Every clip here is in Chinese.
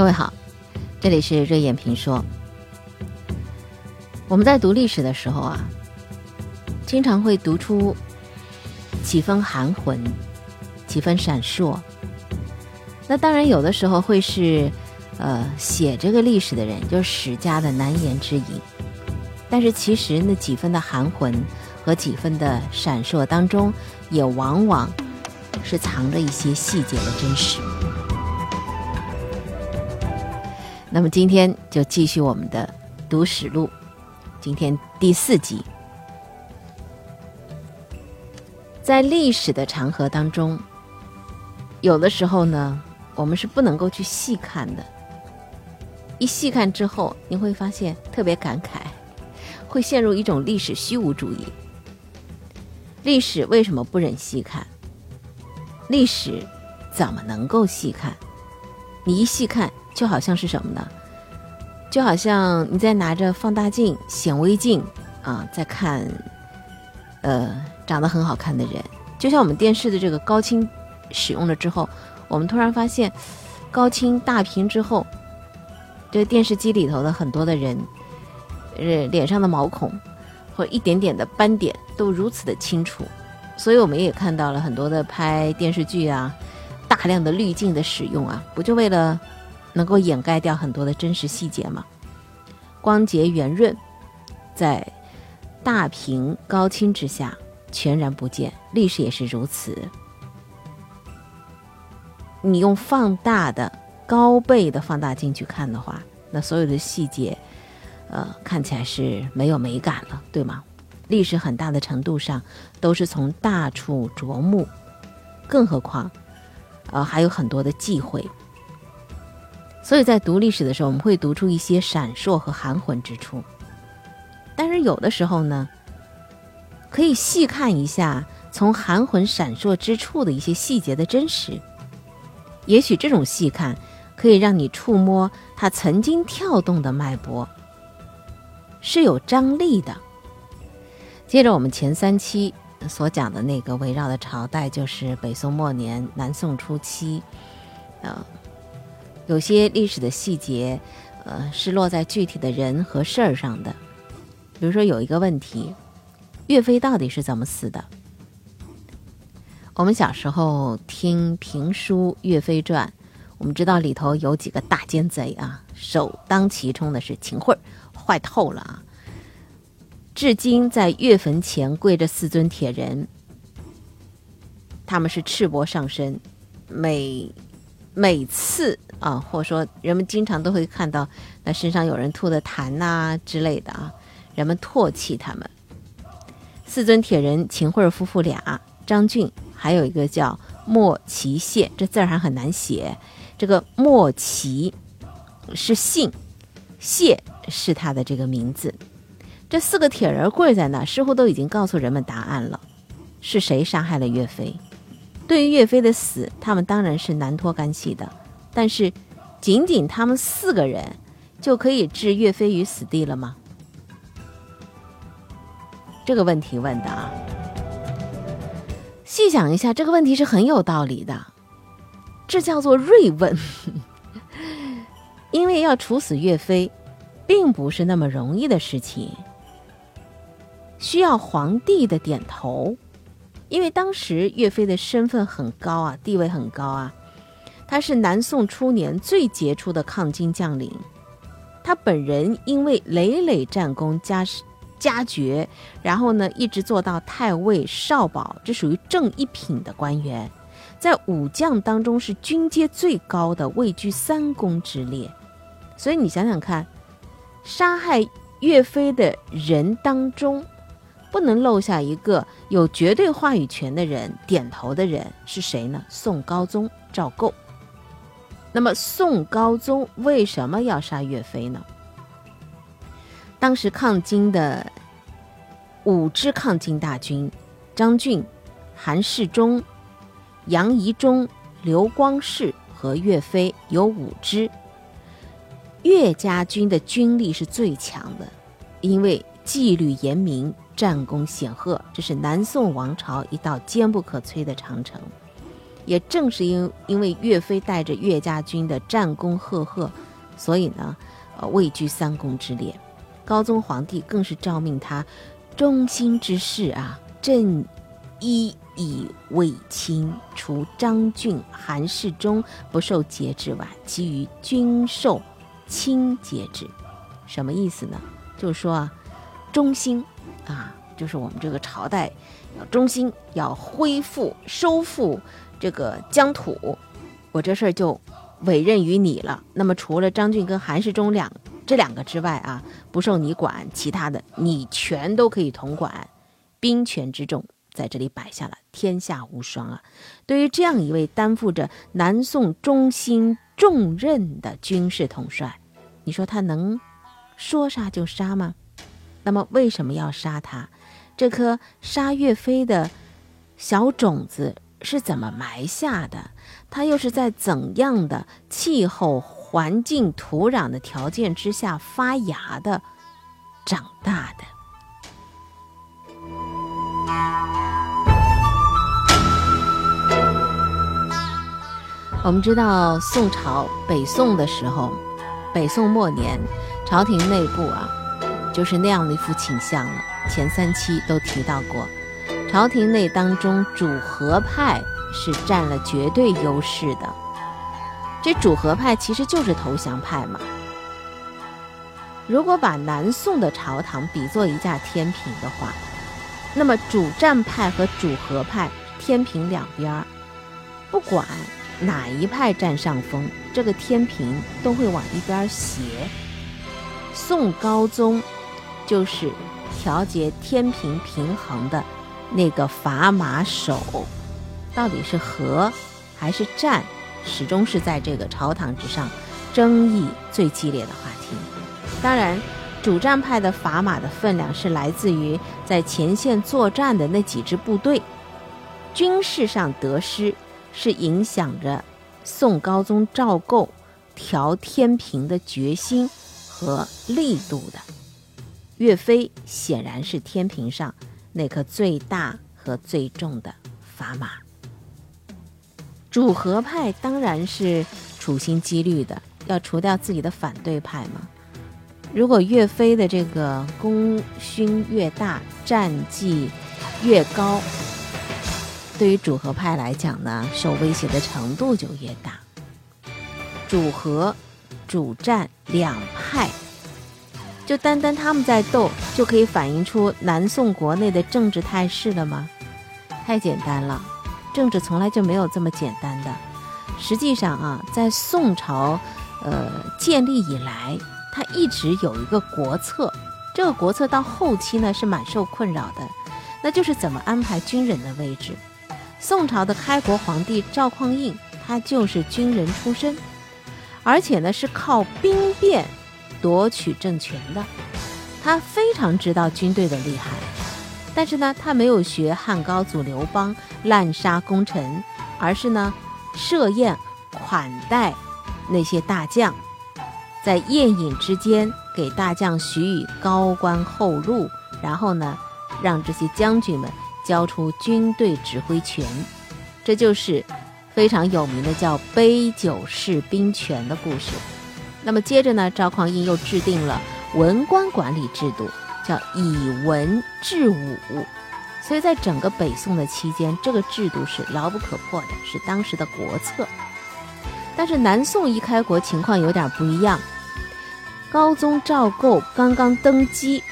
各位好，这里是热眼评说。我们在读历史的时候啊，经常会读出几分含混，几分闪烁。那当然，有的时候会是呃写这个历史的人，就是史家的难言之隐。但是其实那几分的含混和几分的闪烁当中，也往往是藏着一些细节的真实。那么今天就继续我们的读史录，今天第四集，在历史的长河当中，有的时候呢，我们是不能够去细看的。一细看之后，你会发现特别感慨，会陷入一种历史虚无主义。历史为什么不忍细看？历史怎么能够细看？你一细看。就好像是什么呢？就好像你在拿着放大镜、显微镜啊，在看，呃，长得很好看的人。就像我们电视的这个高清使用了之后，我们突然发现，高清大屏之后，这电视机里头的很多的人，呃，脸上的毛孔或一点点的斑点都如此的清楚。所以我们也看到了很多的拍电视剧啊，大量的滤镜的使用啊，不就为了？能够掩盖掉很多的真实细节吗？光洁圆润，在大屏高清之下全然不见。历史也是如此。你用放大的高倍的放大镜去看的话，那所有的细节，呃，看起来是没有美感了，对吗？历史很大的程度上都是从大处着目，更何况，呃，还有很多的忌讳。所以在读历史的时候，我们会读出一些闪烁和含混之处。但是有的时候呢，可以细看一下从含混闪烁之处的一些细节的真实。也许这种细看可以让你触摸它曾经跳动的脉搏，是有张力的。接着我们前三期所讲的那个围绕的朝代，就是北宋末年、南宋初期，呃。有些历史的细节，呃，是落在具体的人和事儿上的。比如说，有一个问题，岳飞到底是怎么死的？我们小时候听评书《岳飞传》，我们知道里头有几个大奸贼啊，首当其冲的是秦桧，坏透了啊！至今在岳坟前跪着四尊铁人，他们是赤膊上身，每每次。啊，或者说人们经常都会看到那身上有人吐的痰呐之类的啊，人们唾弃他们。四尊铁人，秦桧夫妇俩，张俊，还有一个叫莫奇谢，这字儿还很难写。这个莫奇是姓，谢是他的这个名字。这四个铁人跪在那，似乎都已经告诉人们答案了：是谁杀害了岳飞？对于岳飞的死，他们当然是难脱干系的。但是，仅仅他们四个人就可以置岳飞于死地了吗？这个问题问的啊，细想一下，这个问题是很有道理的。这叫做锐问，因为要处死岳飞，并不是那么容易的事情，需要皇帝的点头。因为当时岳飞的身份很高啊，地位很高啊。他是南宋初年最杰出的抗金将领，他本人因为累累战功加加爵，然后呢一直做到太尉、少保，这属于正一品的官员，在武将当中是军阶最高的，位居三公之列。所以你想想看，杀害岳飞的人当中，不能漏下一个有绝对话语权的人，点头的人是谁呢？宋高宗赵构。那么宋高宗为什么要杀岳飞呢？当时抗金的五支抗金大军，张俊、韩世忠、杨仪忠、刘光世和岳飞有五支。岳家军的军力是最强的，因为纪律严明，战功显赫，这是南宋王朝一道坚不可摧的长城。也正是因因为岳飞带着岳家军的战功赫赫，所以呢，呃，位居三公之列。高宗皇帝更是诏命他，忠心之事啊，朕一以为亲，除张俊、韩世忠不受节制外，其余均受亲节制。什么意思呢？就是说啊，忠心啊，就是我们这个朝代要忠心，要恢复、收复这个疆土，我这事儿就委任于你了。那么除了张俊跟韩世忠两这两个之外啊，不受你管，其他的你全都可以统管，兵权之重。在这里摆下了天下无双啊！对于这样一位担负着南宋中心重任的军事统帅，你说他能说杀就杀吗？那么为什么要杀他？这颗杀岳飞的小种子是怎么埋下的？它又是在怎样的气候环境、土壤的条件之下发芽的、长大的？我们知道宋朝北宋的时候，北宋末年，朝廷内部啊，就是那样的一副倾向了。前三期都提到过，朝廷内当中主和派是占了绝对优势的。这主和派其实就是投降派嘛。如果把南宋的朝堂比作一架天平的话，那么主战派和主和派天平两边儿，不管。哪一派占上风，这个天平都会往一边斜。宋高宗就是调节天平平衡的那个砝码手，到底是和还是战，始终是在这个朝堂之上争议最激烈的话题。当然，主战派的砝码的分量是来自于在前线作战的那几支部队，军事上得失。是影响着宋高宗赵构调天平的决心和力度的。岳飞显然是天平上那颗最大和最重的砝码。主和派当然是处心积虑的要除掉自己的反对派嘛。如果岳飞的这个功勋越大，战绩越高。对于主和派来讲呢，受威胁的程度就越大。主和、主战两派，就单单他们在斗，就可以反映出南宋国内的政治态势了吗？太简单了，政治从来就没有这么简单的。实际上啊，在宋朝，呃建立以来，它一直有一个国策，这个国策到后期呢是蛮受困扰的，那就是怎么安排军人的位置。宋朝的开国皇帝赵匡胤，他就是军人出身，而且呢是靠兵变夺取政权的。他非常知道军队的厉害，但是呢，他没有学汉高祖刘邦滥杀功臣，而是呢设宴款待那些大将，在宴饮之间给大将许以高官厚禄，然后呢让这些将军们。交出军队指挥权，这就是非常有名的叫“杯酒释兵权”的故事。那么接着呢，赵匡胤又制定了文官管理制度，叫以文治武。所以在整个北宋的期间，这个制度是牢不可破的，是当时的国策。但是南宋一开国情况有点不一样，高宗赵构刚刚登基，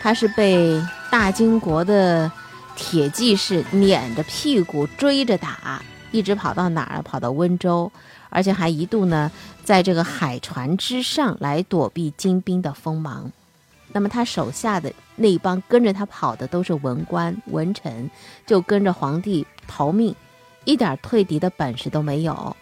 他是被大金国的。铁骑士撵着屁股追着打，一直跑到哪儿？跑到温州，而且还一度呢，在这个海船之上来躲避金兵的锋芒。那么他手下的那帮跟着他跑的都是文官文臣，就跟着皇帝逃命，一点退敌的本事都没有。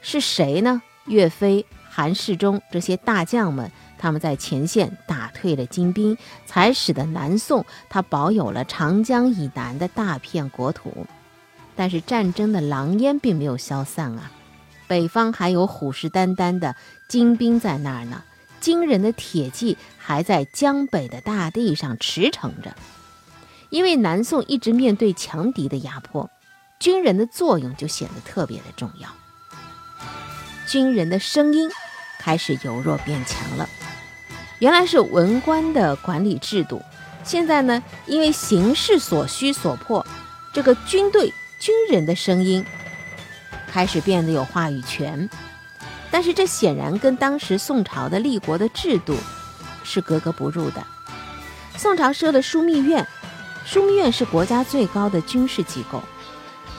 是谁呢？岳飞、韩世忠这些大将们。他们在前线打退了金兵，才使得南宋它保有了长江以南的大片国土。但是战争的狼烟并没有消散啊，北方还有虎视眈眈的金兵在那儿呢，金人的铁骑还在江北的大地上驰骋着。因为南宋一直面对强敌的压迫，军人的作用就显得特别的重要。军人的声音开始由弱变强了。原来是文官的管理制度，现在呢，因为形势所需所迫，这个军队军人的声音开始变得有话语权。但是这显然跟当时宋朝的立国的制度是格格不入的。宋朝设了枢密院，枢密院是国家最高的军事机构，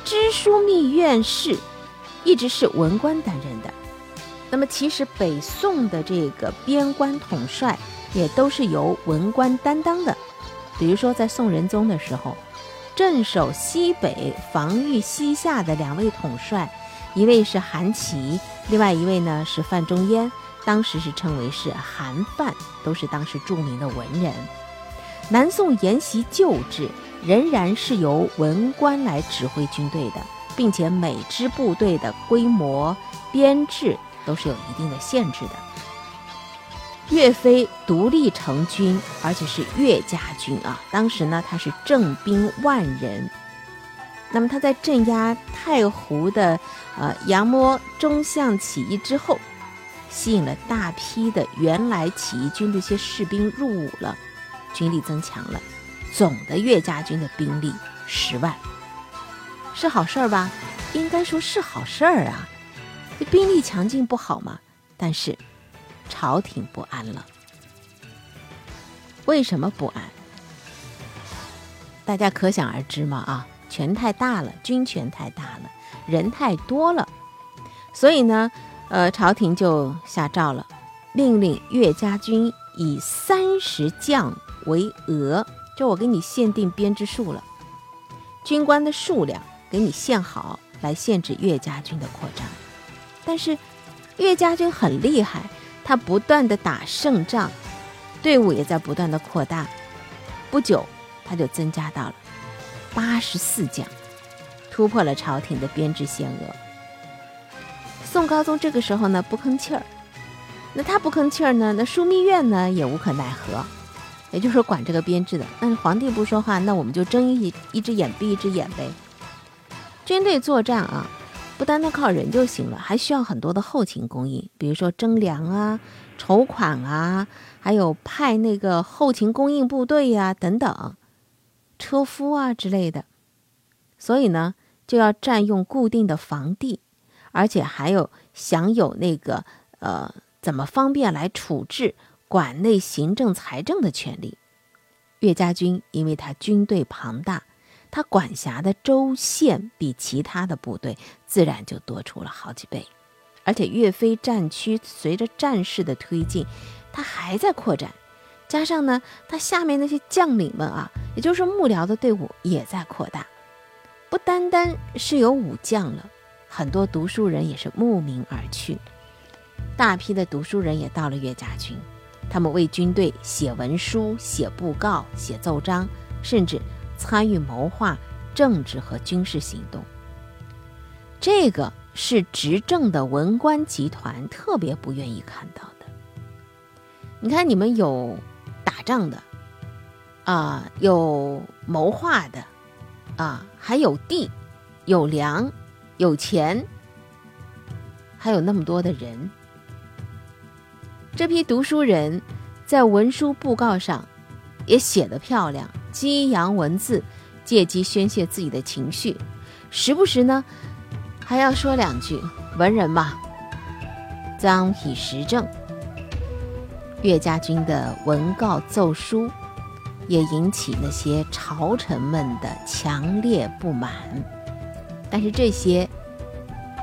知枢密院事一直是文官担任的。那么其实北宋的这个边关统帅也都是由文官担当的。比如说在宋仁宗的时候，镇守西北、防御西夏的两位统帅，一位是韩琦，另外一位呢是范仲淹，当时是称为是韩范，都是当时著名的文人。南宋沿袭旧制，仍然是由文官来指挥军队的，并且每支部队的规模、编制都是有一定的限制的。岳飞独立成军，而且是岳家军啊！当时呢，他是正兵万人。那么他在镇压太湖的呃杨模中相起义之后，吸引了大批的原来起义军的一些士兵入伍了。军力增强了，总的岳家军的兵力十万，是好事儿吧？应该说是好事儿啊。这兵力强劲不好吗？但是朝廷不安了。为什么不安？大家可想而知嘛啊，权太大了，军权太大了，人太多了，所以呢，呃，朝廷就下诏了，命令岳家军以三十将。为额，就我给你限定编制数了，军官的数量给你限好，来限制岳家军的扩张。但是岳家军很厉害，他不断的打胜仗，队伍也在不断的扩大。不久，他就增加到了八十四将，突破了朝廷的编制限额。宋高宗这个时候呢不吭气儿，那他不吭气儿呢，那枢密院呢也无可奈何。也就是，管这个编制的，那皇帝不说话，那我们就睁一一只眼闭一只眼呗。军队作战啊，不单单靠人就行了，还需要很多的后勤供应，比如说征粮啊、筹款啊，还有派那个后勤供应部队呀等等，车夫啊之类的。所以呢，就要占用固定的房地，而且还有享有那个呃，怎么方便来处置。管内行政财政的权利，岳家军因为他军队庞大，他管辖的州县比其他的部队自然就多出了好几倍。而且岳飞战区随着战事的推进，他还在扩展，加上呢，他下面那些将领们啊，也就是幕僚的队伍也在扩大，不单单是有武将了，很多读书人也是慕名而去，大批的读书人也到了岳家军。他们为军队写文书、写布告、写奏章，甚至参与谋划政治和军事行动。这个是执政的文官集团特别不愿意看到的。你看，你们有打仗的，啊，有谋划的，啊，还有地、有粮、有钱，还有那么多的人。这批读书人，在文书布告上也写得漂亮，激扬文字，借机宣泄自己的情绪，时不时呢还要说两句。文人嘛，臧否时政。岳家军的文告奏书，也引起那些朝臣们的强烈不满。但是这些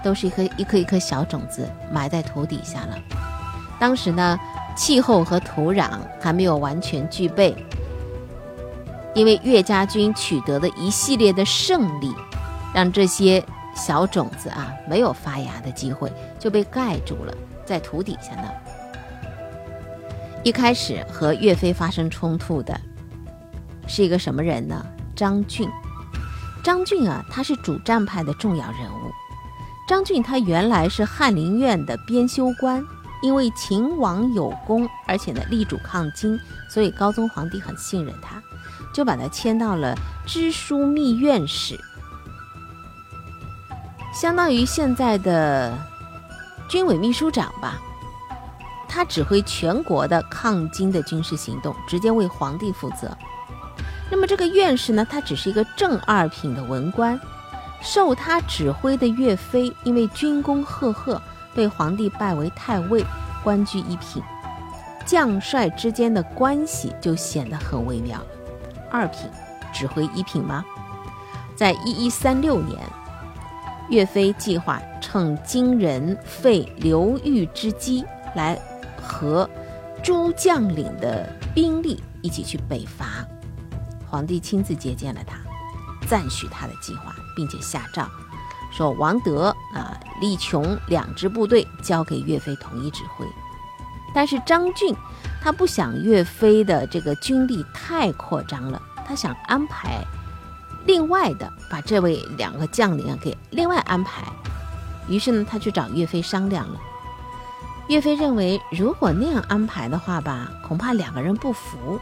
都是一颗一颗一颗小种子，埋在土底下了。当时呢，气候和土壤还没有完全具备，因为岳家军取得的一系列的胜利，让这些小种子啊没有发芽的机会，就被盖住了，在土底下呢。一开始和岳飞发生冲突的是一个什么人呢？张俊。张俊啊，他是主战派的重要人物。张俊他原来是翰林院的编修官。因为秦王有功，而且呢力主抗金，所以高宗皇帝很信任他，就把他迁到了知枢密院使。相当于现在的军委秘书长吧。他指挥全国的抗金的军事行动，直接为皇帝负责。那么这个院士呢，他只是一个正二品的文官。受他指挥的岳飞，因为军功赫赫，被皇帝拜为太尉，官居一品。将帅之间的关系就显得很微妙了。二品指挥一品吗？在一一三六年，岳飞计划趁金人废刘裕之机，来和诸将领的兵力一起去北伐。皇帝亲自接见了他，赞许他的计划。并且下诏说，王德啊、李琼两支部队交给岳飞统一指挥。但是张俊他不想岳飞的这个军力太扩张了，他想安排另外的把这位两个将领啊给另外安排。于是呢，他去找岳飞商量了。岳飞认为，如果那样安排的话吧，恐怕两个人不服。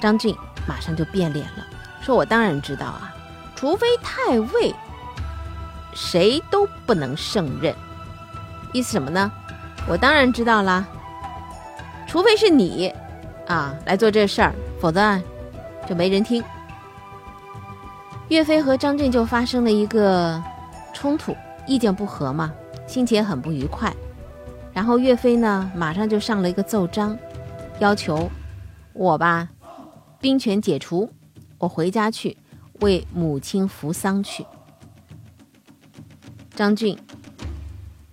张俊马上就变脸了，说：“我当然知道啊。”除非太尉，谁都不能胜任。意思什么呢？我当然知道啦。除非是你啊来做这事儿，否则就没人听。岳飞和张震就发生了一个冲突，意见不合嘛，心情很不愉快。然后岳飞呢，马上就上了一个奏章，要求我吧，兵权解除，我回家去。为母亲扶丧去，张俊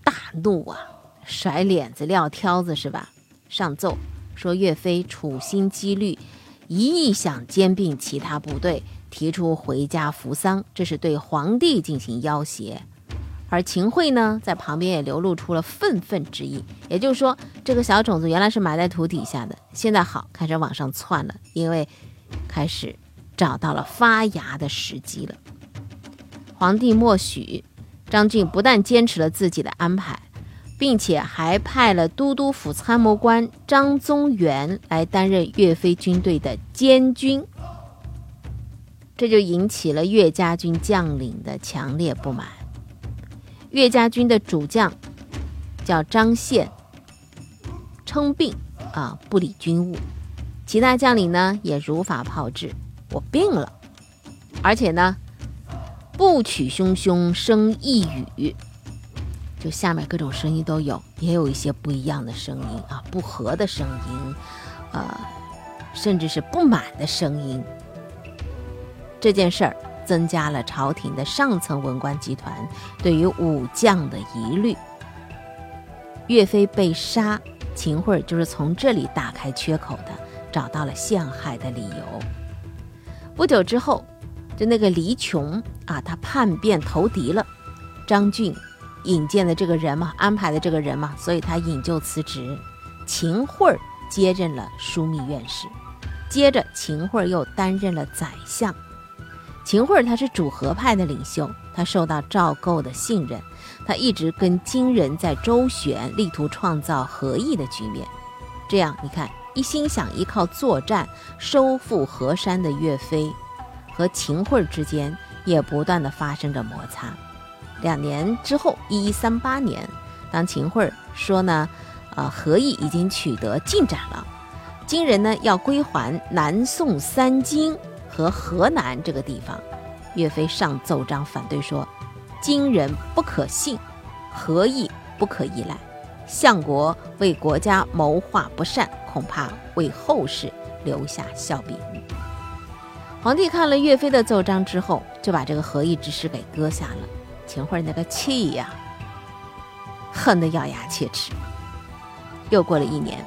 大怒啊，甩脸子撂挑子是吧？上奏说岳飞处心积虑，一意想兼并其他部队，提出回家扶丧，这是对皇帝进行要挟。而秦桧呢，在旁边也流露出了愤愤之意，也就是说，这个小种子原来是埋在土底下的，现在好开始往上窜了，因为开始。找到了发芽的时机了。皇帝默许，张俊不但坚持了自己的安排，并且还派了都督府参谋官张宗元来担任岳飞军队的监军，这就引起了岳家军将领的强烈不满。岳家军的主将叫张宪，称病啊，不理军务，其他将领呢也如法炮制。我病了，而且呢，不取汹汹声一语，就下面各种声音都有，也有一些不一样的声音啊，不和的声音，呃，甚至是不满的声音。这件事儿增加了朝廷的上层文官集团对于武将的疑虑。岳飞被杀，秦桧就是从这里打开缺口的，找到了陷害的理由。不久之后，就那个黎琼啊，他叛变投敌了。张俊引荐的这个人嘛，安排的这个人嘛，所以他引咎辞职。秦桧接任了枢密院士，接着秦桧又担任了宰相。秦桧他是主和派的领袖，他受到赵构的信任，他一直跟金人在周旋，力图创造和议的局面。这样你看。一心想依靠作战收复河山的岳飞，和秦桧之间也不断的发生着摩擦。两年之后，一一三八年，当秦桧说呢，呃，和议已经取得进展了，金人呢要归还南宋三京和河南这个地方，岳飞上奏章反对说，金人不可信，和议不可依赖，相国为国家谋划不善。恐怕为后世留下笑柄。皇帝看了岳飞的奏章之后，就把这个和议之师给搁下了。秦桧那个气呀，恨得咬牙切齿。又过了一年，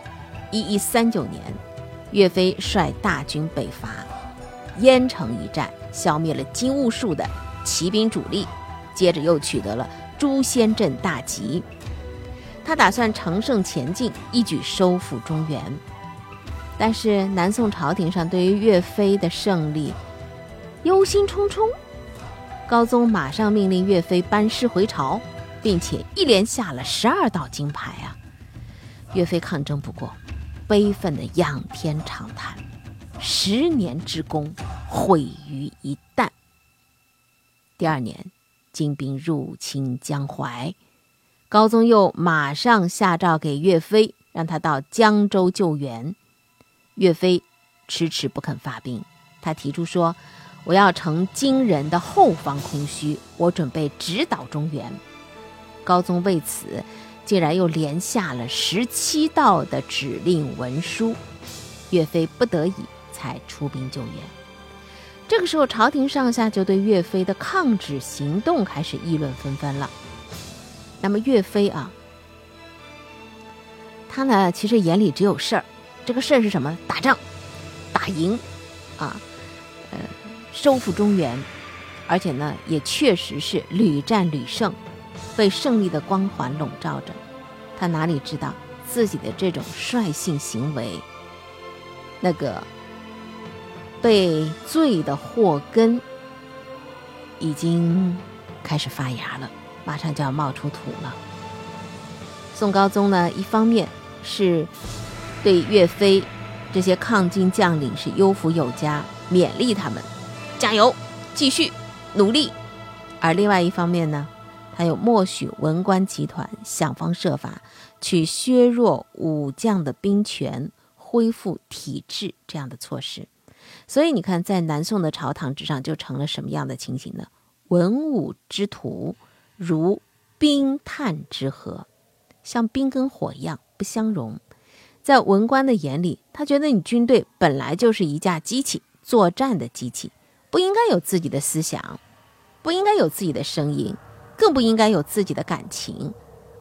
一一三九年，岳飞率大军北伐，燕城一战消灭了金兀术的骑兵主力，接着又取得了朱仙镇大吉。他打算乘胜前进，一举收复中原。但是南宋朝廷上对于岳飞的胜利忧心忡忡，高宗马上命令岳飞班师回朝，并且一连下了十二道金牌啊！岳飞抗争不过，悲愤的仰天长叹：“十年之功毁于一旦。”第二年，金兵入侵江淮。高宗又马上下诏给岳飞，让他到江州救援。岳飞迟迟不肯发兵，他提出说：“我要乘金人的后方空虚，我准备直捣中原。”高宗为此竟然又连下了十七道的指令文书，岳飞不得已才出兵救援。这个时候，朝廷上下就对岳飞的抗旨行动开始议论纷纷了。那么岳飞啊，他呢其实眼里只有事儿，这个事儿是什么？打仗，打赢，啊，呃，收复中原，而且呢也确实是屡战屡胜，被胜利的光环笼罩着。他哪里知道自己的这种率性行为，那个被罪的祸根已经开始发芽了。马上就要冒出土了。宋高宗呢，一方面是对岳飞这些抗金将领是优抚有加，勉励他们加油，继续努力；而另外一方面呢，他又默许文官集团想方设法去削弱武将的兵权，恢复体制这样的措施。所以你看，在南宋的朝堂之上，就成了什么样的情形呢？文武之徒。如冰炭之和，像冰跟火一样不相容。在文官的眼里，他觉得你军队本来就是一架机器，作战的机器，不应该有自己的思想，不应该有自己的声音，更不应该有自己的感情。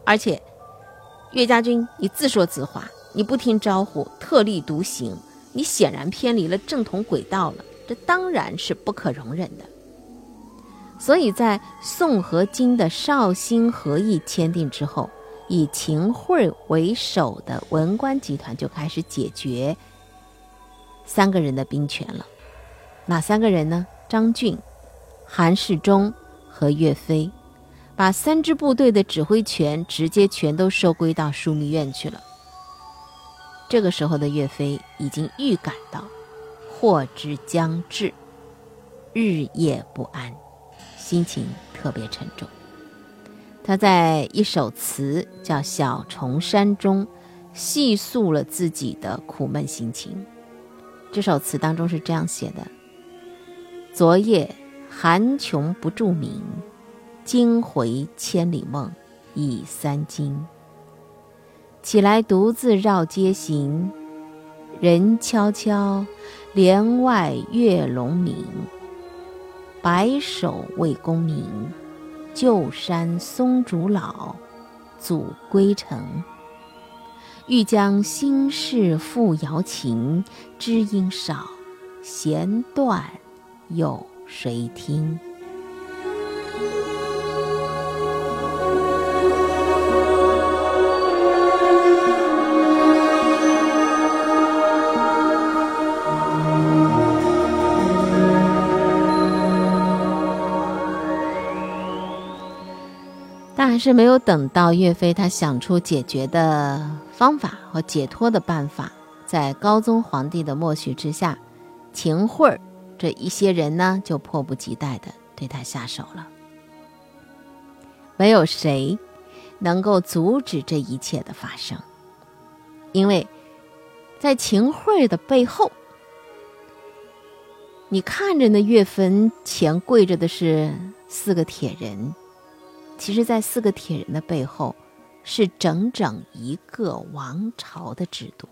而且，岳家军，你自说自话，你不听招呼，特立独行，你显然偏离了正统轨道了，这当然是不可容忍的。所以在宋和金的绍兴和议签订之后，以秦桧为首的文官集团就开始解决三个人的兵权了。哪三个人呢？张俊、韩世忠和岳飞，把三支部队的指挥权直接全都收归到枢密院去了。这个时候的岳飞已经预感到祸之将至，日夜不安。心情特别沉重。他在一首词叫《小重山》中，细诉了自己的苦闷心情。这首词当中是这样写的：“昨夜寒穷不著名，今回千里梦已三更。起来独自绕街行，人悄悄，帘外月笼明。”白首为功名，旧山松竹老，阻归程。欲将心事付瑶琴，知音少，弦断有谁听？是没有等到岳飞他想出解决的方法和解脱的办法，在高宗皇帝的默许之下，秦桧这一些人呢就迫不及待的对他下手了。没有谁能够阻止这一切的发生，因为在秦桧的背后，你看着那岳坟前跪着的是四个铁人。其实，在四个铁人的背后，是整整一个王朝的制度。